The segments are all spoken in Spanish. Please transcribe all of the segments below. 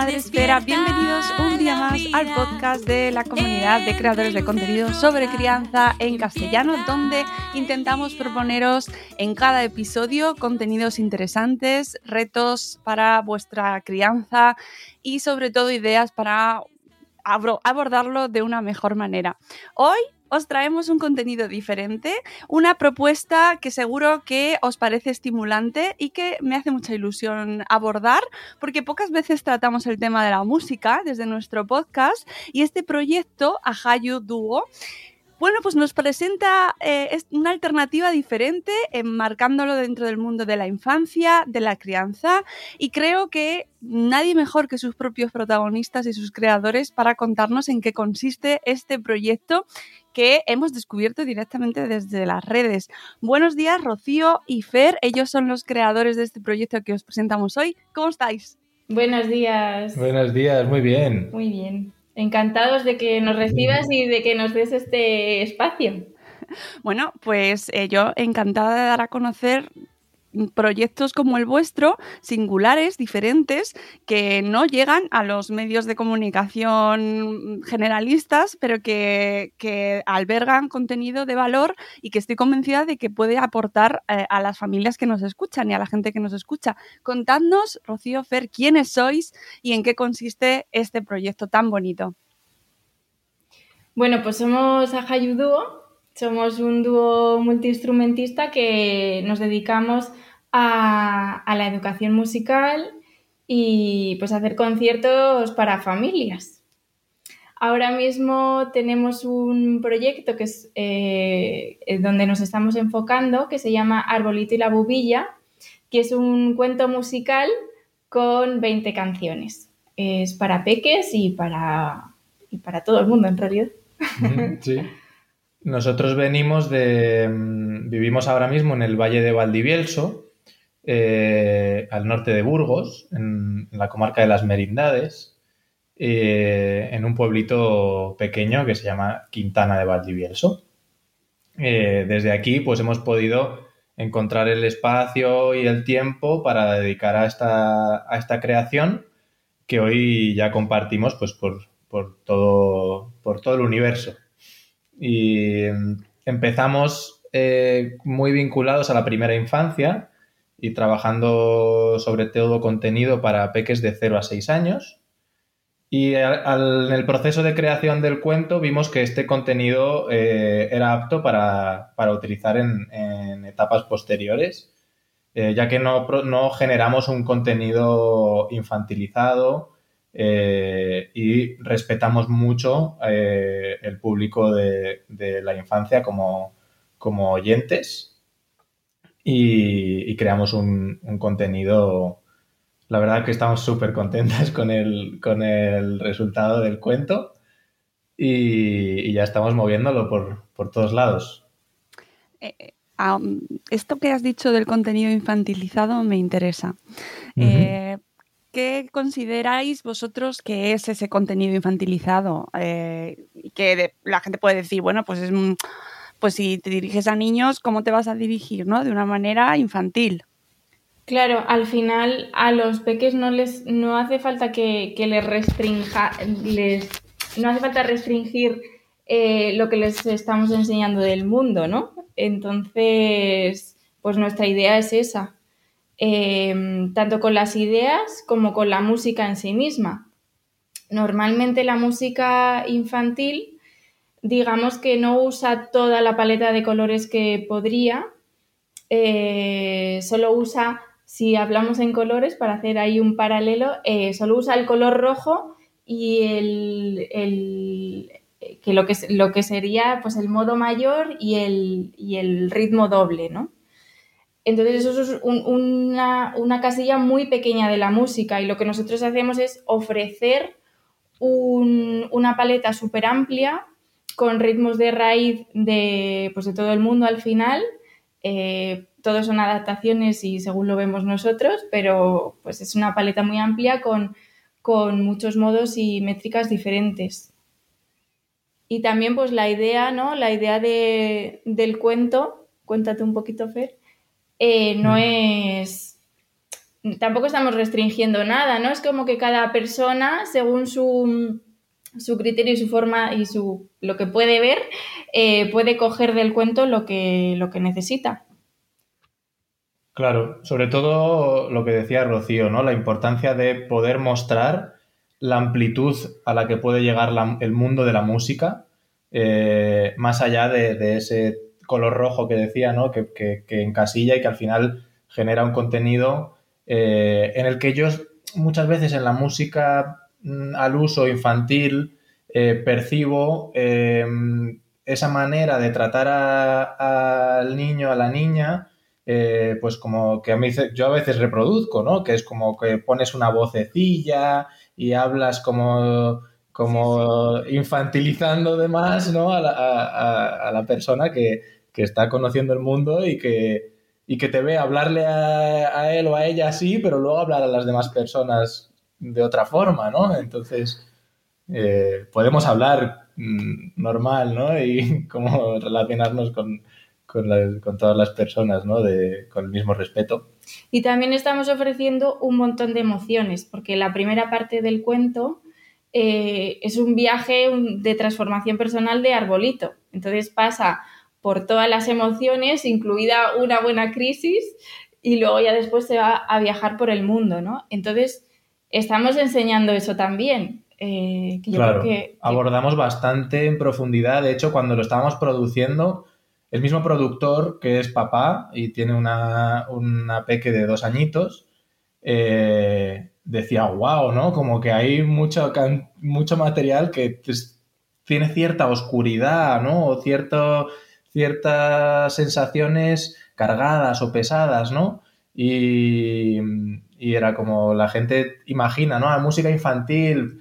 Madre Espera. Bienvenidos un día más al podcast de la comunidad de creadores de contenido sobre crianza en castellano, donde intentamos proponeros en cada episodio contenidos interesantes, retos para vuestra crianza y sobre todo ideas para abordarlo de una mejor manera. Hoy os traemos un contenido diferente, una propuesta que seguro que os parece estimulante y que me hace mucha ilusión abordar, porque pocas veces tratamos el tema de la música desde nuestro podcast y este proyecto, Ahayu Duo, bueno, pues nos presenta eh, una alternativa diferente, enmarcándolo dentro del mundo de la infancia, de la crianza, y creo que nadie mejor que sus propios protagonistas y sus creadores para contarnos en qué consiste este proyecto que hemos descubierto directamente desde las redes. Buenos días, Rocío y Fer, ellos son los creadores de este proyecto que os presentamos hoy. ¿Cómo estáis? Buenos días. Buenos días, muy bien. Muy bien. Encantados de que nos recibas y de que nos des este espacio. Bueno, pues eh, yo encantada de dar a conocer proyectos como el vuestro, singulares, diferentes, que no llegan a los medios de comunicación generalistas, pero que, albergan contenido de valor y que estoy convencida de que puede aportar eh, a las familias que nos escuchan y a la gente que nos escucha. Contadnos, Rocío Fer, quiénes sois y en qué consiste este proyecto tan bonito. Bueno, pues somos Ajayu Dúo, somos un dúo multiinstrumentista que nos dedicamos a, a la educación musical y pues a hacer conciertos para familias. Ahora mismo tenemos un proyecto que es eh, donde nos estamos enfocando que se llama Arbolito y la Bubilla, que es un cuento musical con 20 canciones. Es para peques y para, y para todo el mundo en realidad. Sí. Nosotros venimos de. mm, Vivimos ahora mismo en el Valle de Valdivielso, eh, al norte de Burgos, en, la comarca de las Merindades, eh, en un pueblito pequeño que se llama Quintana de Valdivielso. Eh, desde aquí, pues hemos podido encontrar el espacio y el tiempo para dedicar a esta, a esta creación que hoy ya compartimos pues, por, por todo, por todo el universo. Y mm, empezamos eh, muy vinculados a la primera infancia y trabajando sobre todo contenido para peques de 0 a 6 años. Y al- en el proceso de creación del cuento vimos que este contenido eh, era apto para, para utilizar en, en etapas posteriores, eh, ya que no, no generamos un contenido infantilizado eh, y respetamos mucho eh, el público de, de la infancia como, como oyentes y, y creamos un, un contenido la verdad que estamos súper contentas con el, con el resultado del cuento y, y ya estamos moviéndolo por, por todos lados. Ah, mm, esto que has dicho del contenido infantilizado me interesa. Eh, ¿Qué consideráis vosotros que es ese contenido infantilizado? Eh, que la gente puede decir, bueno, pues es pues si te diriges a niños, ¿cómo te vas a dirigir? ¿no? De una manera infantil. Claro, al final a los peques no les no hace falta que, que les restrinja, les, no hace falta restringir eh, lo que les estamos enseñando del mundo, ¿no? Entonces, pues nuestra idea es esa, eh, tanto con las ideas como con la música en sí misma. Normalmente la música infantil, digamos que no usa toda la paleta de colores que podría, eh, solo usa, si hablamos en colores, para hacer ahí un paralelo, eh, solo usa el color rojo y el, el- que lo que, lo que sería pues el modo mayor y el, y el ritmo doble, ¿no? Entonces eso es un- una, una casilla muy pequeña de la música y lo que nosotros hacemos es ofrecer un- una paleta súper amplia con ritmos de raíz de, pues de todo el mundo al final. Eh, todos son adaptaciones y según lo vemos nosotros, pero pues es una paleta muy amplia con, con muchos modos y métricas diferentes. Y también pues la idea, ¿no? La idea de- del cuento, cuéntate un poquito, Fer, eh, no es tampoco estamos restringiendo nada, ¿no? Es como que cada persona, según su, su criterio y su forma y su lo que puede ver, eh, puede coger del cuento lo que, lo que necesita. Claro, sobre todo lo que decía Rocío, ¿no? La importancia de poder mostrar la amplitud a la que puede llegar la- el mundo de la música, eh, más allá de, de ese color rojo que decía, ¿no? Que, que- que encasilla y que al final genera un contenido eh, en el que yo muchas veces en la música mm, al uso infantil eh, percibo eh, esa manera de tratar al niño, a la niña, eh, pues como que a mí yo a veces reproduzco, ¿no? Que es como que pones una vocecilla y hablas como, como infantilizando de más, ¿no? A la, a- a- a la persona que, que está conociendo el mundo y que, y que te ve hablarle a, él o a ella así, pero luego hablar a las demás personas de otra forma, ¿no? Entonces, eh, podemos hablar mm, normal, ¿no? Y cómo relacionarnos con, con, con todas las personas, ¿no? De, con el mismo respeto. Y también estamos ofreciendo un montón de emociones, porque la primera parte del cuento eh, es un viaje de transformación personal de Arbolito. Entonces pasa por todas las emociones, incluida una buena crisis, y luego ya después se va a viajar por el mundo, ¿no? Entonces estamos enseñando eso también. eh, que yo claro, creo que, abordamos bastante en profundidad. De hecho, cuando lo estábamos produciendo, el mismo productor, que es papá y tiene una, una peque de dos añitos, eh, decía, wow, ¿no? Como que hay mucho, mucho material que tiene cierta oscuridad, ¿no? O cierto, ciertas sensaciones cargadas o pesadas, ¿no? Y, y era como la gente imagina, ¿no? La música infantil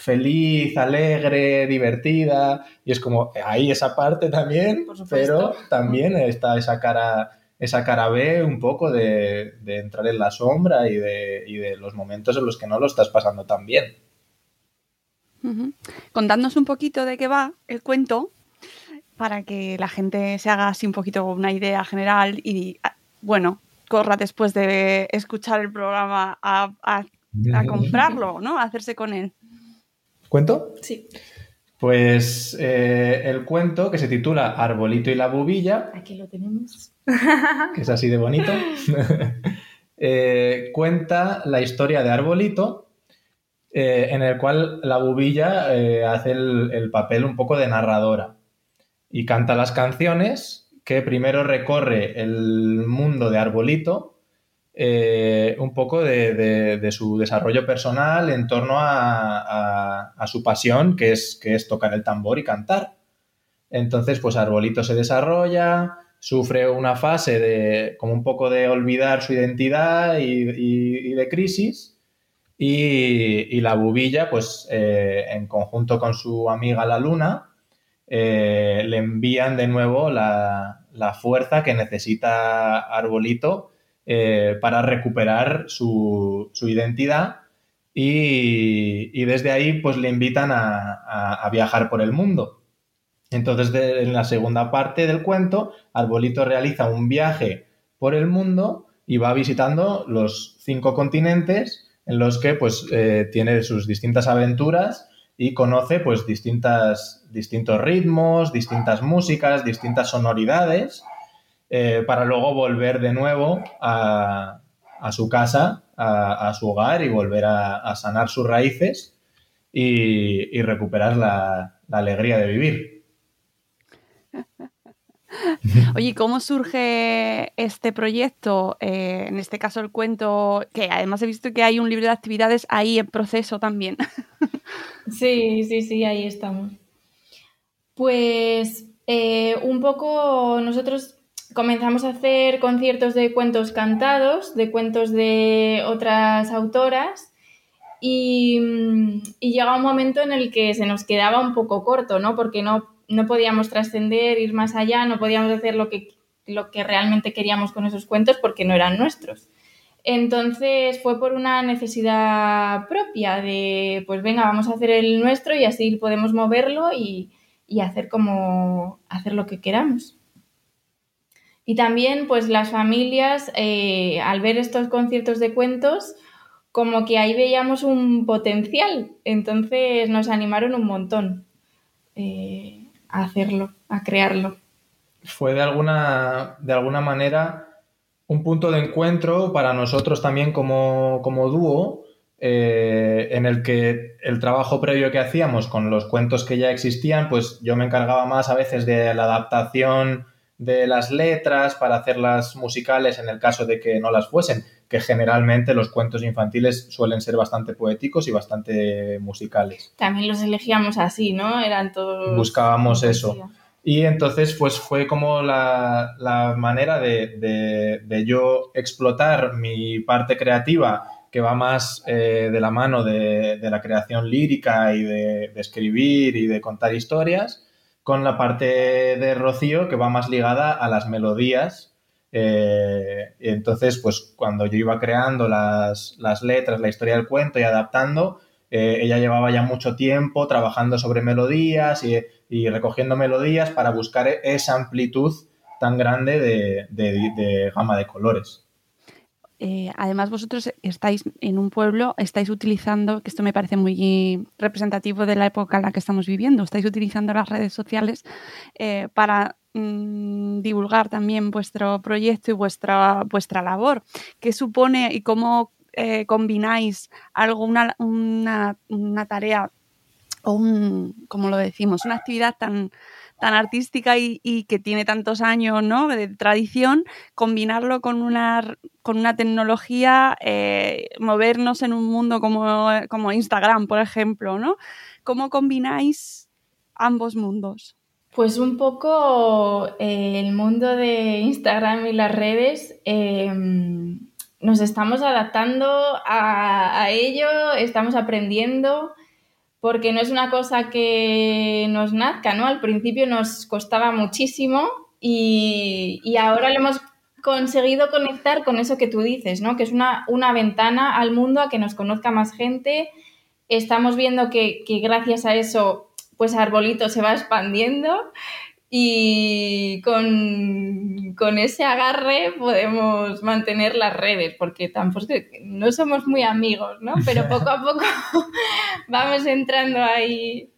feliz, alegre, divertida, y es como ahí esa parte también, pero también está esa cara, esa cara B un poco de, de entrar en la sombra y de, y de los momentos en los que no lo estás pasando tan bien. Ujú. Contadnos un poquito de qué va el cuento para que la gente se haga así un poquito una idea general y, ah, bueno, corra después de escuchar el programa a, a- a comprarlo, ¿no? A hacerse con él. ¿Cuento? sí, Pues eh, el cuento que se titula Arbolito y la bubilla aquí lo tenemos. que es así de bonito, eh, cuenta la historia de Arbolito, eh, en el cual la bubilla eh, hace el, el papel un poco de narradora y canta las canciones que primero recorre el mundo de Arbolito, eh, un poco de, de- su desarrollo personal en torno a, a- su pasión, que es, que es tocar el tambor y cantar. Entonces, pues Arbolito se desarrolla, sufre una fase de como un poco de olvidar su identidad y, y- y de crisis. Y, y la bubilla, pues eh, en conjunto con su amiga la luna, eh, le envían de nuevo la, la fuerza que necesita Arbolito eh, para recuperar su, su identidad y, y desde ahí pues le invitan a, a- viajar por el mundo. Entonces en la segunda parte del cuento, Arbolito realiza un viaje por el mundo y va visitando los cinco continentes en los que pues eh, tiene sus distintas aventuras y conoce pues distintas, distintos ritmos, distintas músicas, distintas sonoridades, eh, para luego volver de nuevo a, a su casa, a, a su hogar y volver a, a sanar sus raíces y, y recuperar la, la alegría de vivir. Oye, ¿cómo surge este proyecto? Eh, en este caso el cuento, que además he visto que hay un libro de actividades ahí en proceso también. Sí, sí, sí, ahí estamos. Pues eh, un poco nosotros comenzamos a hacer conciertos de cuentos cantados, de cuentos de otras autoras y, mm, y llega un momento en el que se nos quedaba un poco corto, ¿no? Porque no, no podíamos trascender, ir más allá, no podíamos hacer lo que, lo que realmente queríamos con esos cuentos porque no eran nuestros. Entonces fue por una necesidad propia de, pues venga, vamos a hacer el nuestro y así podemos moverlo y, y hacer como, hacer lo que queramos. Y también, pues las familias, eh, al ver estos conciertos de cuentos, como que ahí veíamos un potencial. Entonces nos animaron un montón eh, a hacerlo, a crearlo. Fue de alguna, de alguna manera un punto de encuentro para nosotros también como, como dúo, eh, en el que el trabajo previo que hacíamos con los cuentos que ya existían, pues yo me encargaba más a veces de la adaptación de las letras para hacerlas musicales en el caso de que no las fuesen, que generalmente los cuentos infantiles suelen ser bastante poéticos y bastante musicales. También los elegíamos así, ¿no? Eran todos... Buscábamos eso. Y entonces, pues fue como la, la manera de, de- de yo explotar mi parte creativa, que va más eh, de la mano de, la creación lírica y de, escribir y de contar historias, con la parte de Rocío, que va más ligada a las melodías. Eh, entonces, pues cuando yo iba creando las, las letras, la historia del cuento y adaptando, eh, ella llevaba ya mucho tiempo trabajando sobre melodías y, y recogiendo melodías para buscar esa amplitud tan grande de, de- de gama de colores. Eh, además, vosotros estáis en un pueblo, estáis utilizando, que esto me parece muy representativo de la época en la que estamos viviendo, estáis utilizando las redes sociales eh, para mm, divulgar también vuestro proyecto y vuestra, vuestra labor. ¿Qué supone y cómo eh, combináis algo, una, una, una tarea o un, como lo decimos, una actividad tan, tan artística y, que tiene tantos años ¿no? de tradición, combinarlo con una, con una tecnología, eh, movernos en un mundo como, como Instagram, por ejemplo, ¿no? ¿Cómo combináis ambos mundos? Pues un poco eh, el mundo de Instagram y las redes, eh, nos estamos adaptando a ello, estamos aprendiendo, porque no es una cosa que nos nazca, ¿no? Al principio nos costaba muchísimo y, y ahora lo hemos conseguido conectar con eso que tú dices, ¿no? Que es una, una ventana al mundo a que nos conozca más gente. Estamos viendo que, que gracias a eso, pues Arbolito se va expandiendo y con, con ese agarre podemos mantener las redes, porque tampoco no somos muy amigos, ¿no? Pero poco a poco vamos entrando ahí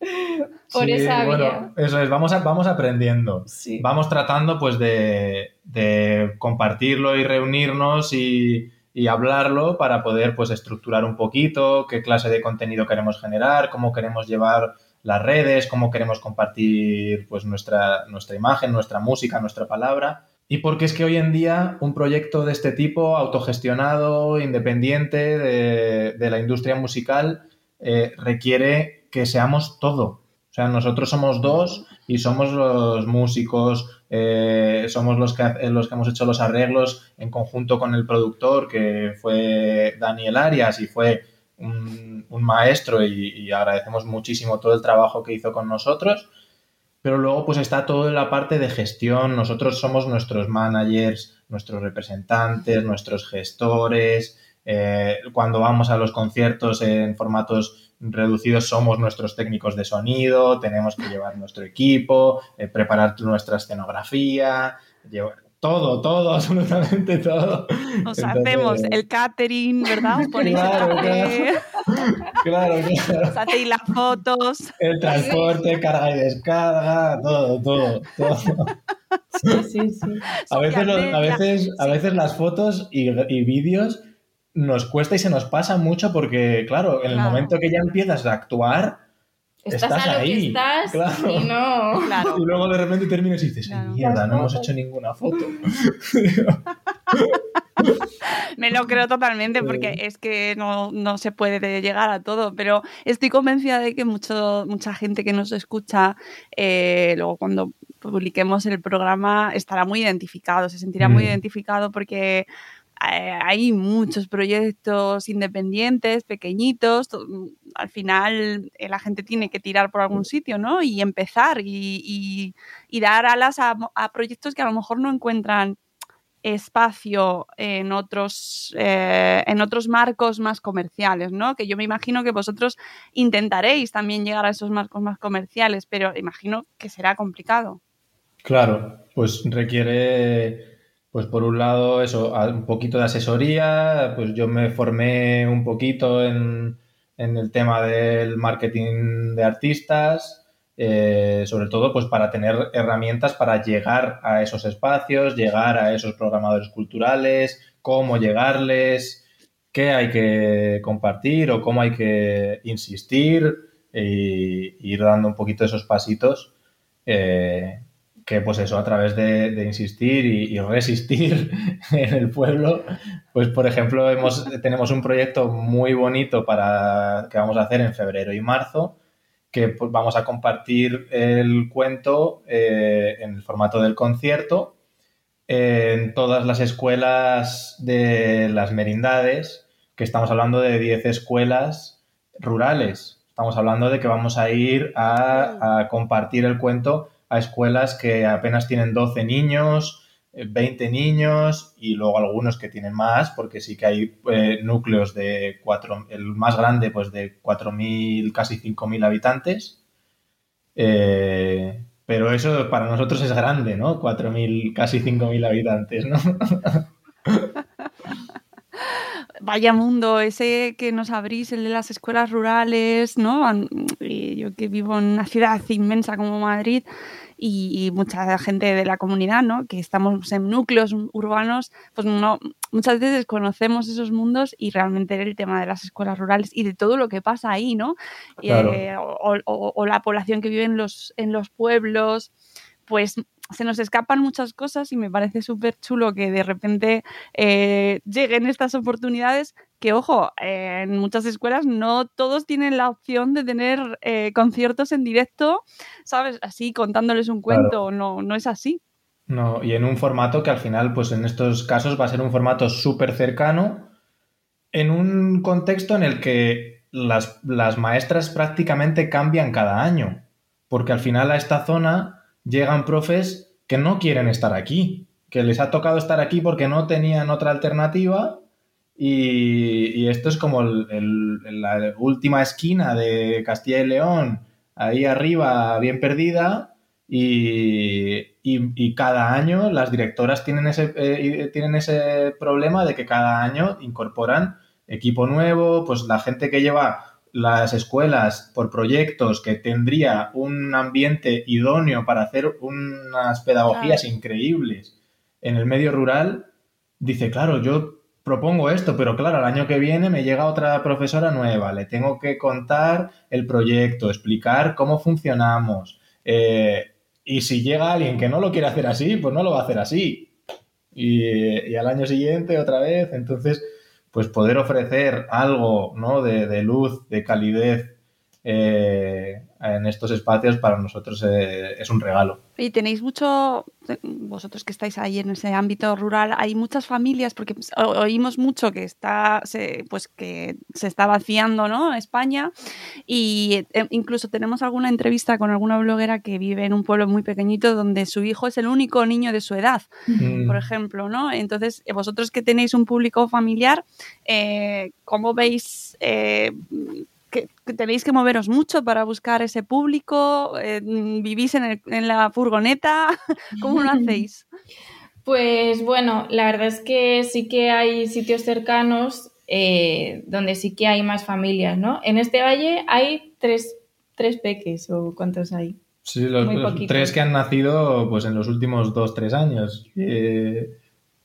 por Sí, esa bueno, vía. eso es, vamos, a- vamos aprendiendo. Sí. Vamos tratando pues de, de compartirlo y reunirnos y, y hablarlo para poder pues estructurar un poquito qué clase de contenido queremos generar, cómo queremos llevar las redes, cómo queremos compartir pues nuestra, nuestra imagen, nuestra música, nuestra palabra. Y porque es que hoy en día un proyecto de este tipo, autogestionado, independiente de, de la industria musical, eh, requiere que seamos todo. O sea, nosotros somos dos y somos los músicos, eh, somos los que, los que hemos hecho los arreglos en conjunto con el productor, que fue Daniel Arias y fue un, maestro y, y agradecemos muchísimo todo el trabajo que hizo con nosotros. Pero luego pues está todo en la parte de gestión. Nosotros somos nuestros managers, nuestros representantes, nuestros gestores. Eh, cuando vamos a los conciertos en formatos reducidos somos nuestros técnicos de sonido, tenemos que llevar nuestro equipo, eh, preparar nuestra escenografía, llevar todo, todo, absolutamente todo. Os Entonces, hacemos el catering, ¿verdad? Os ponéis Claro, Claro, claro. os hacéis las fotos. El transporte, carga y descarga, todo, todo, todo. Sí, sí, sí. A veces, los- a veces, a veces las fotos y, y vídeos nos cuesta y se nos pasa mucho porque, claro, en el Claro. momento que ya empiezas a actuar, Estás, Estás a lo ahí, que estás claro. y no. Claro. y luego de repente terminas y dices, "Ay, Claro. mierda, no hemos hecho ninguna foto. Me lo creo totalmente porque es que no, no se puede llegar a todo, pero estoy convencida de que mucho, mucha gente que nos escucha, eh, luego cuando publiquemos el programa, estará muy identificado, se sentirá muy Mm. identificado porque hay muchos proyectos independientes, pequeñitos, to- al final eh, la gente tiene que tirar por algún sitio, ¿no? Y empezar y, dar alas a, a proyectos que a lo mejor no encuentran espacio en otros, eh, en otros marcos más comerciales, ¿no? Que yo me imagino que vosotros intentaréis también llegar a esos marcos más comerciales, pero imagino que será complicado. Claro, pues requiere, pues por un lado, eso, un poquito de asesoría, pues yo me formé un poquito en, en el tema del marketing de artistas, eh, sobre todo pues para tener herramientas para llegar a esos espacios, llegar a esos programadores culturales, cómo llegarles, qué hay que compartir o cómo hay que insistir e ir dando un poquito esos pasitos. eh, que pues eso, a través de, de insistir y, y resistir en el pueblo, pues por ejemplo hemos, tenemos un proyecto muy bonito para, que vamos a hacer en febrero y marzo, que pues, vamos a compartir el cuento eh, en el formato del concierto en todas las escuelas de las merindades, que estamos hablando de 10 escuelas rurales. Estamos hablando de que vamos a ir a, a compartir el cuento a escuelas que apenas tienen 12 niños, eh, 20 niños y luego algunos que tienen más, porque sí que hay eh, núcleos de cuatro, el más grande pues de 4.000, casi 5.000 habitantes. Eh, pero eso para nosotros es grande, ¿no? 4.000, casi 5.000 habitantes, ¿no? Vaya mundo ese que nos abrís, el de las escuelas rurales, ¿no? Yo que vivo en una ciudad inmensa como Madrid y, y mucha gente de la comunidad, ¿no? Que estamos en núcleos urbanos, pues no, muchas veces conocemos esos mundos y realmente el tema de las escuelas rurales y de todo lo que pasa ahí, ¿no? Claro. eh, o, o- o la población que vive en los, en los pueblos, pues se nos escapan muchas cosas y me parece súper chulo que de repente eh, lleguen estas oportunidades que, ojo, eh, en muchas escuelas no todos tienen la opción de tener eh, conciertos en directo, ¿sabes? Así contándoles un cuento, no, no es así. No, y en un formato que al final, pues en estos casos va a ser un formato súper cercano, en un contexto en el que las, las maestras prácticamente cambian cada año, porque al final a esta zona llegan profes que no quieren estar aquí, que les ha tocado estar aquí porque no tenían otra alternativa y, esto es como la última esquina de Castilla y León, ahí arriba, bien perdida, y, y- y cada año las directoras tienen ese, eh, tienen ese problema de que cada año incorporan equipo nuevo, pues la gente que lleva las escuelas por proyectos que tendría un ambiente idóneo para hacer unas pedagogías increíbles en el medio rural, dice, claro, yo propongo esto, pero claro, el año que viene me llega otra profesora nueva, le tengo que contar el proyecto, explicar cómo funcionamos. eh, y si llega alguien que no lo quiere hacer así, pues no lo va a hacer así. Y, y al año siguiente otra vez, entonces, pues poder ofrecer algo, ¿no? De, de luz, de calidez eh, en estos espacios para nosotros eh, es un regalo. Y tenéis mucho, vosotros que estáis ahí en ese ámbito rural, hay muchas familias, porque pues, oímos mucho que está, se, pues que se está vaciando, ¿no? España, y eh, incluso tenemos alguna entrevista con alguna bloguera que vive en un pueblo muy pequeñito donde su hijo es el único niño de su edad, Mm. por ejemplo, ¿no? Entonces, eh, vosotros que tenéis un público familiar, eh, ¿cómo veis que, que tenéis que moveros mucho para buscar ese público? Eh, ¿Vivís en, el- en la furgoneta? ¿Cómo lo hacéis? Pues bueno, la verdad es que sí que hay sitios cercanos eh, donde sí que hay más familias, ¿no? En este valle hay tres, tres peques, ¿o cuántos hay? Sí, los, tres que han nacido pues en los últimos dos, tres años. Eh,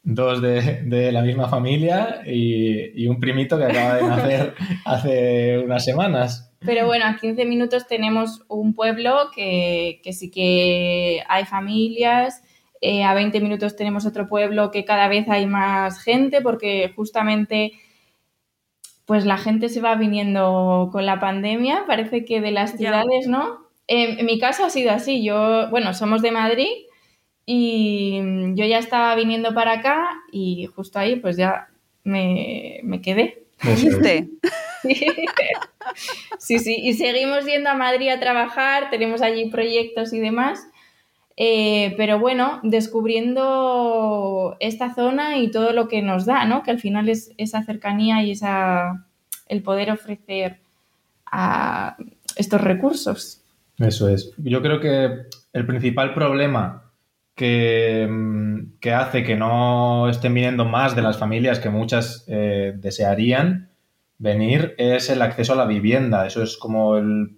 dos de, de la misma familia y, y un primito que acaba de nacer hace unas semanas. Pero bueno, a 15 minutos tenemos un pueblo que, que sí que hay familias. eh, a 20 minutos tenemos otro pueblo que cada vez hay más gente porque justamente pues la gente se va viniendo con la pandemia. Parece que de las ciudades, ¿no? En, en mi caso ha sido así. Yo, bueno, somos de Madrid y mm, yo ya estaba viniendo para acá y justo ahí pues ya me, me quedé. ¿Viste? Sí, sí, y seguimos yendo a Madrid a trabajar, tenemos allí proyectos y demás, eh, pero bueno, descubriendo esta zona y todo lo que nos da, ¿no? Que al final es esa cercanía y esa, el poder ofrecer a estos recursos. Eso es. Yo creo que el principal problema que, mm, que hace que no estén viniendo más de las familias que muchas eh, desearían venir es el acceso a la vivienda. Eso es como el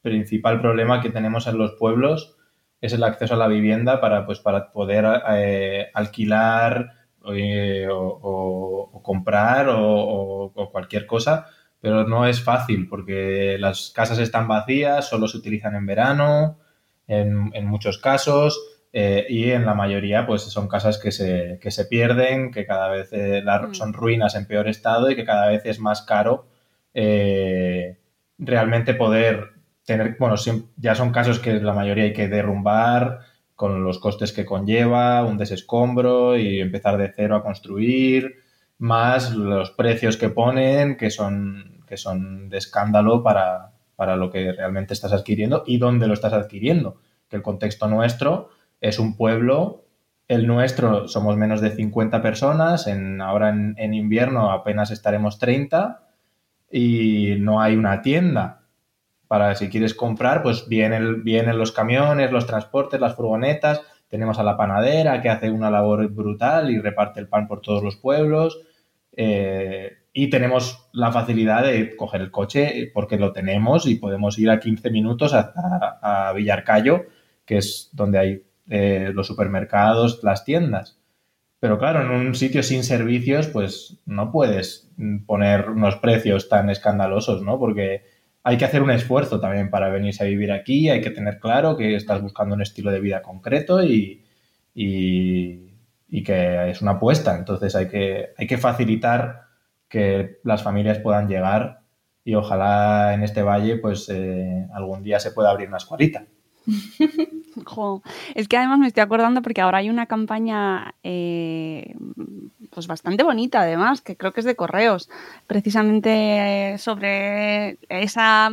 principal problema que tenemos en los pueblos, es el acceso a la vivienda para, pues, para poder eh, alquilar eh, o, comprar o, cualquier cosa, pero no es fácil porque las casas están vacías, solo se utilizan en verano, en muchos casos, eh, y en la mayoría pues son casas que se, que se pierden, que cada vez eh, la- Mm. son ruinas en peor estado y que cada vez es más caro eh, realmente poder tener, bueno, ya son casos que la mayoría hay que derrumbar con los costes que conlleva, un desescombro y empezar de cero a construir, más los precios que ponen, que son, que son de escándalo para, para lo que realmente estás adquiriendo y dónde lo estás adquiriendo. Que el contexto nuestro es un pueblo, el nuestro somos menos de 50 personas, ahora en, invierno apenas estaremos 30 y no hay una tienda para si quieres comprar, pues vienen, vienen los camiones, los transportes, las furgonetas, tenemos a la panadera que hace una labor brutal y reparte el pan por todos los pueblos. eh, y tenemos la facilidad de coger el coche porque lo tenemos y podemos ir a 15 minutos a, a- a Villarcayo, que es donde hay eh, los supermercados, las tiendas. Pero claro, en un sitio sin servicios, pues no puedes poner unos precios tan escandalosos, ¿no? Porque hay que hacer un esfuerzo también para venirse a vivir aquí, hay que tener claro que estás buscando un estilo de vida concreto y, y- y que es una apuesta. Entonces hay que, hay que facilitar que las familias puedan llegar y ojalá en este valle pues eh, algún día se pueda abrir una escuelita. Es que además me estoy acordando porque ahora hay una campaña eh, pues bastante bonita además, que creo que es de correos, precisamente eh, sobre esa,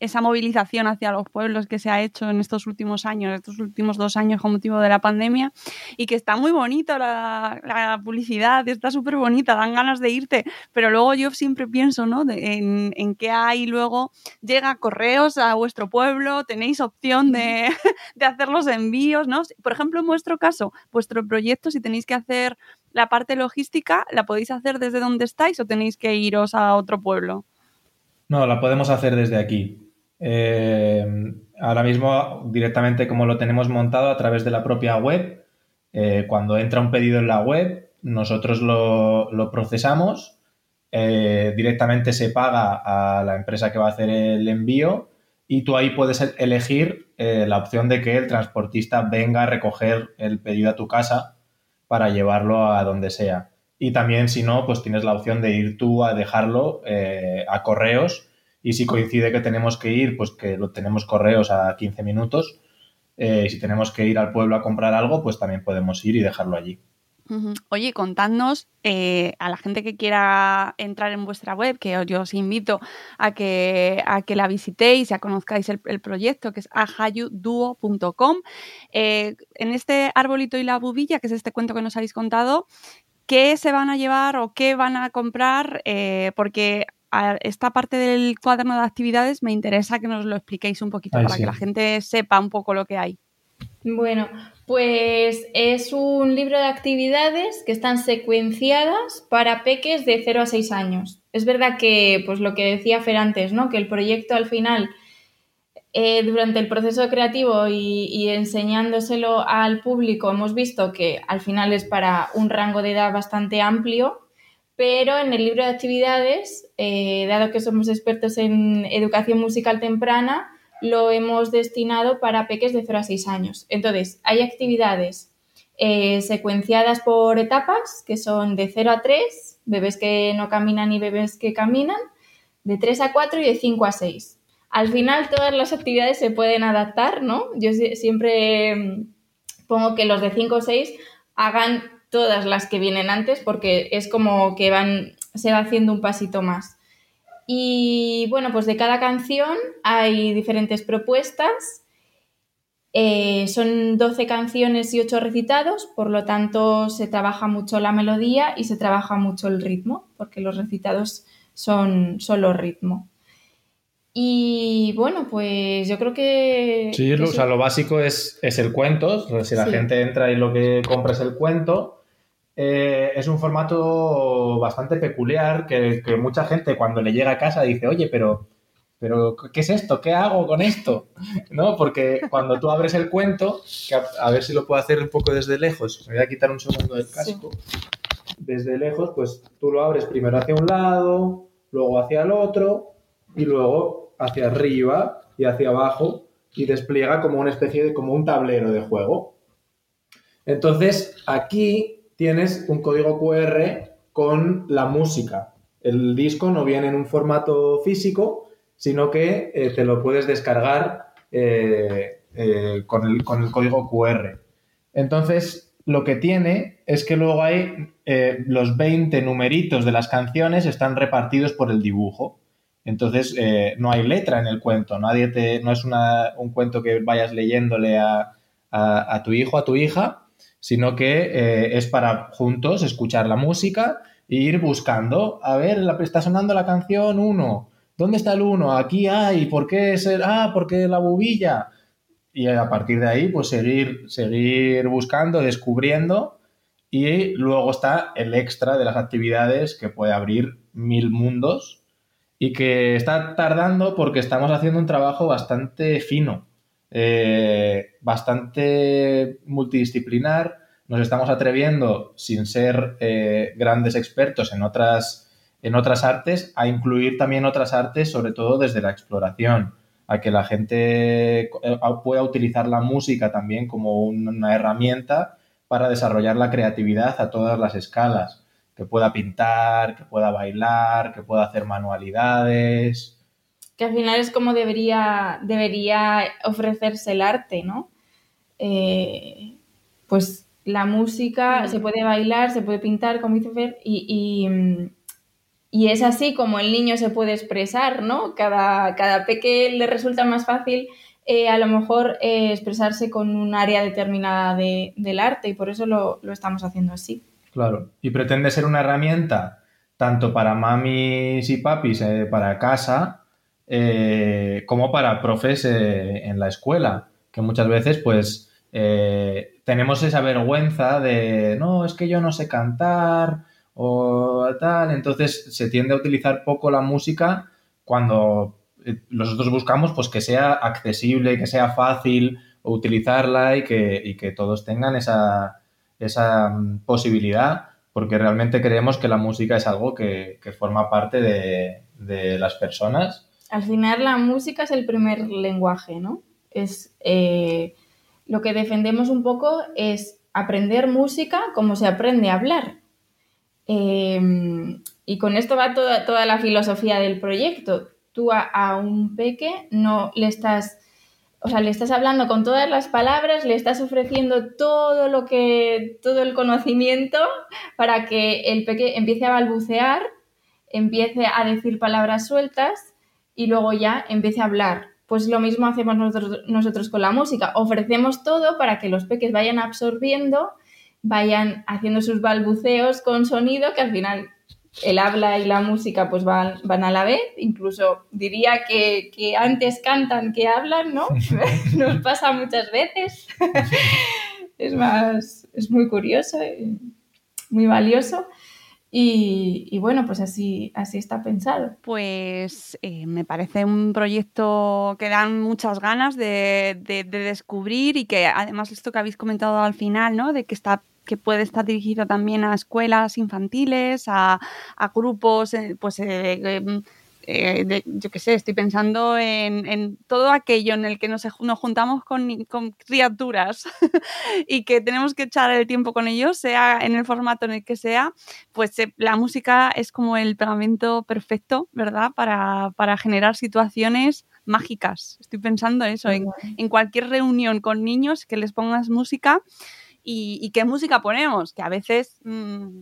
esa movilización hacia los pueblos que se ha hecho en estos últimos años, estos últimos dos años con motivo de la pandemia, y que está muy bonito la, publicidad, está súper bonita, dan ganas de irte, pero luego yo siempre pienso ¿no? en, en qué hay luego, llega correos a vuestro pueblo, tenéis opción de de hacer los envíos, ¿no? Por ejemplo, en vuestro caso, vuestro proyecto, si tenéis que hacer la parte logística, ¿la podéis hacer desde donde estáis o tenéis que iros a otro pueblo? No, la podemos hacer desde aquí. Eh, ahora mismo directamente como lo tenemos montado a través de la propia web, eh, cuando entra un pedido en la web, nosotros lo, procesamos, eh, directamente se paga a la empresa que va a hacer el envío y tú ahí puedes elegir la opción de que el transportista venga a recoger el pedido a tu casa para llevarlo a donde sea. Y también, si no, pues tienes la opción de ir tú a dejarlo a correos y si coincide que tenemos que ir, pues que lo tenemos correos a 15 minutos. Eh, si tenemos que ir al pueblo a comprar algo, pues también podemos ir y dejarlo allí. Oye, contadnos eh, a la gente que quiera entrar en vuestra web, que yo os invito a que, a que la visitéis y a conozcáis el, proyecto, que es ajayuduo.com. Eh, en este arbolito y la bubilla, que es este cuento que nos habéis contado, ¿qué se van a llevar o qué van a comprar? Porque a esta parte del cuaderno de actividades me interesa que nos lo expliquéis un poquito para sí. que la gente sepa un poco lo que hay. Bueno, pues es un libro de actividades que están secuenciadas para peques de 0 a 6 años. Es verdad que, pues lo que decía Fer antes, ¿no? Que el proyecto al final, eh, durante el proceso creativo y, y enseñándoselo al público, hemos visto que al final es para un rango de edad bastante amplio, pero en el libro de actividades, eh, dado que somos expertos en educación musical temprana, lo hemos destinado para peques de 0 a 6 años. Entonces, hay actividades eh, secuenciadas por etapas, que son de 0 a 3, bebés que no caminan y bebés que caminan, de 3 a 4 y de 5 a 6. Al final, todas las actividades se pueden adaptar, ¿no? Yo sie- siempre mm, pongo que los de 5 o 6 hagan todas las que vienen antes porque es como que van, se va haciendo un pasito más. Y bueno, pues de cada canción hay diferentes propuestas. Eh, son 12 canciones y 8 recitados, por lo tanto se trabaja mucho la melodía y se trabaja mucho el ritmo, porque los recitados son solo ritmo. Y bueno, pues yo creo que... Sí, que o sea, lo básico es, es el cuento. Si la Sí. gente entra y lo que compra es el cuento, eh, es un formato bastante peculiar que, que mucha gente cuando le llega a casa dice, oye, pero, pero ¿qué es esto? ¿Qué hago con esto? ¿No? Porque cuando tú abres el cuento, que a, a ver si lo puedo hacer un poco desde lejos, me voy a quitar un segundo del casco. Desde lejos, pues tú lo abres primero hacia un lado, luego hacia el otro y luego hacia arriba y hacia abajo y despliega como una especie de como un tablero de juego. Entonces, aquí tienes un código QR con la música. El disco no viene en un formato físico, sino que eh, te lo puedes descargar eh, eh, con, el, código QR. Entonces, lo que tiene es que luego hay los 20 numeritos de las canciones están repartidos por el dibujo. Entonces, no hay letra en el cuento. Nadie te, no es una- un cuento que vayas leyéndole a, a- a tu hijo, a tu hija, sino que eh, es para juntos escuchar la música e ir buscando. A ver, la, está sonando la canción 1. ¿Dónde está el 1? Aquí hay. ¿Por qué es el.? Ah, porque la bubilla. Y a partir de ahí, pues seguir, seguir buscando, descubriendo. Y luego está el extra de las actividades que puede abrir mil mundos y que está tardando porque estamos haciendo un trabajo bastante fino, eh, bastante multidisciplinar. Nos estamos atreviendo, sin ser eh, grandes expertos en otras, en otras artes, a incluir también otras artes, sobre todo desde la exploración, a que la gente eh, pueda utilizar la música también como una herramienta para desarrollar la creatividad a todas las escalas que pueda pintar, que pueda bailar, que pueda hacer manualidades. Que al final es como debería, debería ofrecerse el arte, ¿no? Eh, pues la música, se puede bailar, se puede pintar, como dice Fer, y, y, mm, y es así como el niño se puede expresar, ¿no? Cada, cada peque le resulta más fácil eh, a lo mejor eh, expresarse con un área determinada de- del arte y por eso lo, lo estamos haciendo así. Claro. Y pretende ser una herramienta tanto para mamis y papis eh, para casa eh, como para profes eh, en la escuela, que muchas veces pues eh, tenemos esa vergüenza de no, es que yo no sé cantar o tal, entonces se tiende a utilizar poco la música cuando nosotros buscamos pues que sea accesible, que sea fácil utilizarla y que, y que todos tengan esa, esa mm, posibilidad porque realmente creemos que la música es algo que, que forma parte de, de las personas. Al final la música es el primer lenguaje, ¿no? Es eh, lo que defendemos un poco es aprender música como se aprende a hablar. Eh, y con esto va toda, toda la filosofía del proyecto. Tú a, a un peque no le estás o sea, le estás hablando con todas las palabras, le estás ofreciendo todo lo que, todo el conocimiento para que el peque empiece a balbucear, empiece a decir palabras sueltas y luego ya empiece a hablar. Pues lo mismo hacemos nosotros, nosotros con la música. Ofrecemos todo para que los peques vayan absorbiendo, vayan haciendo sus balbuceos con sonido, que al final el habla y la música pues van, van a la vez, incluso diría que, que antes cantan que hablan, ¿no? Nos pasa muchas veces. es más, es muy curioso, muy valioso. Y, y bueno, pues así, así está pensado. Pues eh, me parece un proyecto que dan muchas ganas de, de- de descubrir y que además esto que habéis comentado al final, ¿no? De que está que puede estar dirigido también a escuelas infantiles, a, a grupos, eh, pues, eh, eh, de- yo qué sé, estoy pensando en, en todo aquello en el que nos, nos juntamos con, con criaturas y que tenemos que echar el tiempo con ellos, sea en el formato en el que sea, pues eh, la música es como el pegamento perfecto, ¿verdad? Para, para generar situaciones mágicas. Estoy pensando eso, en, en cualquier reunión con niños que les pongas música y, y qué música ponemos, que a veces... mm,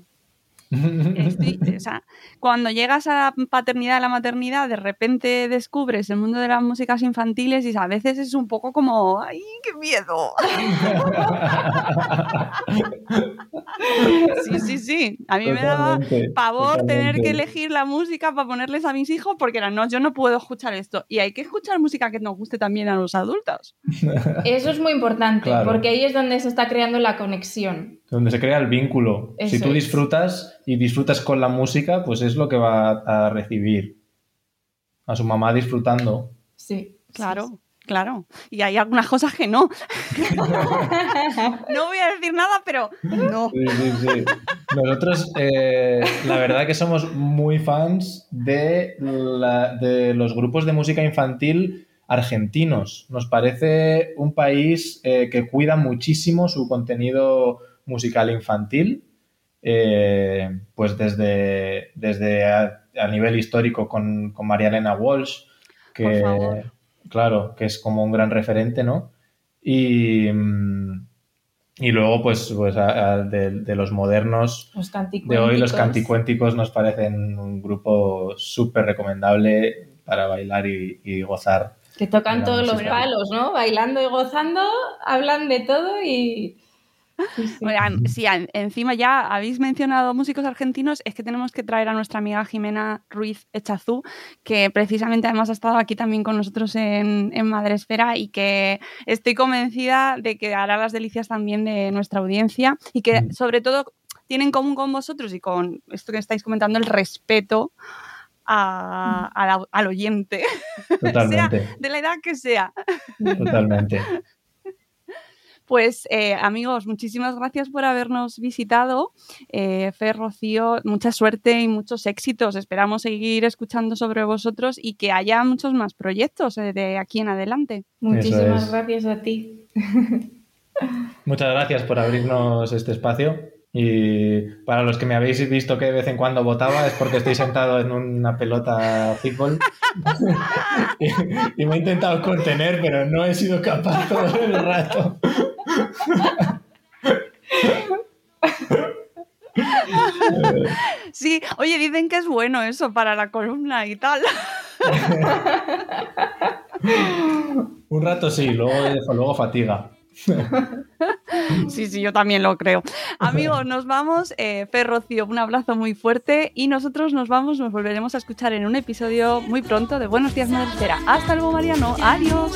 o sea, cuando llegas a la paternidad, a la maternidad, de repente descubres el mundo de las músicas infantiles y a veces es un poco como, ¡ay, qué miedo! sí, sí, sí. A mí me daba Totalmente, pavor tener que elegir la música para ponerles a mis hijos porque era, no, yo no puedo escuchar esto. Y hay que escuchar música que nos guste también a los adultos. Eso es muy importante, Claro. porque ahí es donde se está creando la conexión. Donde se crea el vínculo. Eso si tú es. disfrutas y disfrutas con la música, pues es lo que va a recibir. A su mamá disfrutando. Sí. Claro, claro. Y hay algunas cosas que no. no voy a decir nada, pero no. Sí, sí, sí. Nosotros, eh, la verdad que somos muy fans de, la- de los grupos de música infantil argentinos. Nos parece un país eh, que cuida muchísimo su contenido musical infantil. Eh, pues desde, desde a, a nivel histórico con, con María Elena Walsh, que, claro, que es como un gran referente, ¿no? Y, y luego, pues, pues a- a- de, de los modernos Los de hoy, los canticuénticos nos parecen un grupo súper recomendable para bailar y, y gozar. Que tocan todos los palos, ¿no? Bailando y gozando, hablan de todo y... Sí, sí. Bueno, am- si an- encima ya habéis mencionado músicos argentinos, es que tenemos que traer a nuestra amiga Jimena Ruiz Echazú, que precisamente además ha estado aquí también con nosotros en, en Madresfera y que estoy convencida de que hará las delicias también de nuestra audiencia y que Mm. sobre todo tiene en común con vosotros y con esto que estáis comentando, el respeto a- a la- al oyente, Totalmente, de la edad que sea. totalmente. Pues eh, amigos, muchísimas gracias por habernos visitado. Eh, Fer, Rocío, mucha suerte y muchos éxitos. Esperamos seguir escuchando sobre vosotros y que haya muchos más proyectos eh, de aquí en adelante. Muchísimas es. gracias a ti. Muchas gracias por abrirnos este espacio. Y para los que me habéis visto que de vez en cuando votaba es porque estoy sentado en una pelota fútbol y, y me he intentado contener, pero no he sido capaz todo el rato. Sí, oye, dicen que es bueno eso para la columna y tal. Un rato sí, luego, luego fatiga. Sí, sí, yo también lo creo. Amigos, nos vamos. Eh, Fer, Rocío, un abrazo muy fuerte y nosotros nos vamos, nos volveremos a escuchar en un episodio muy pronto de Buenos Días Madre Espera. Hasta luego, Mariano. Adiós.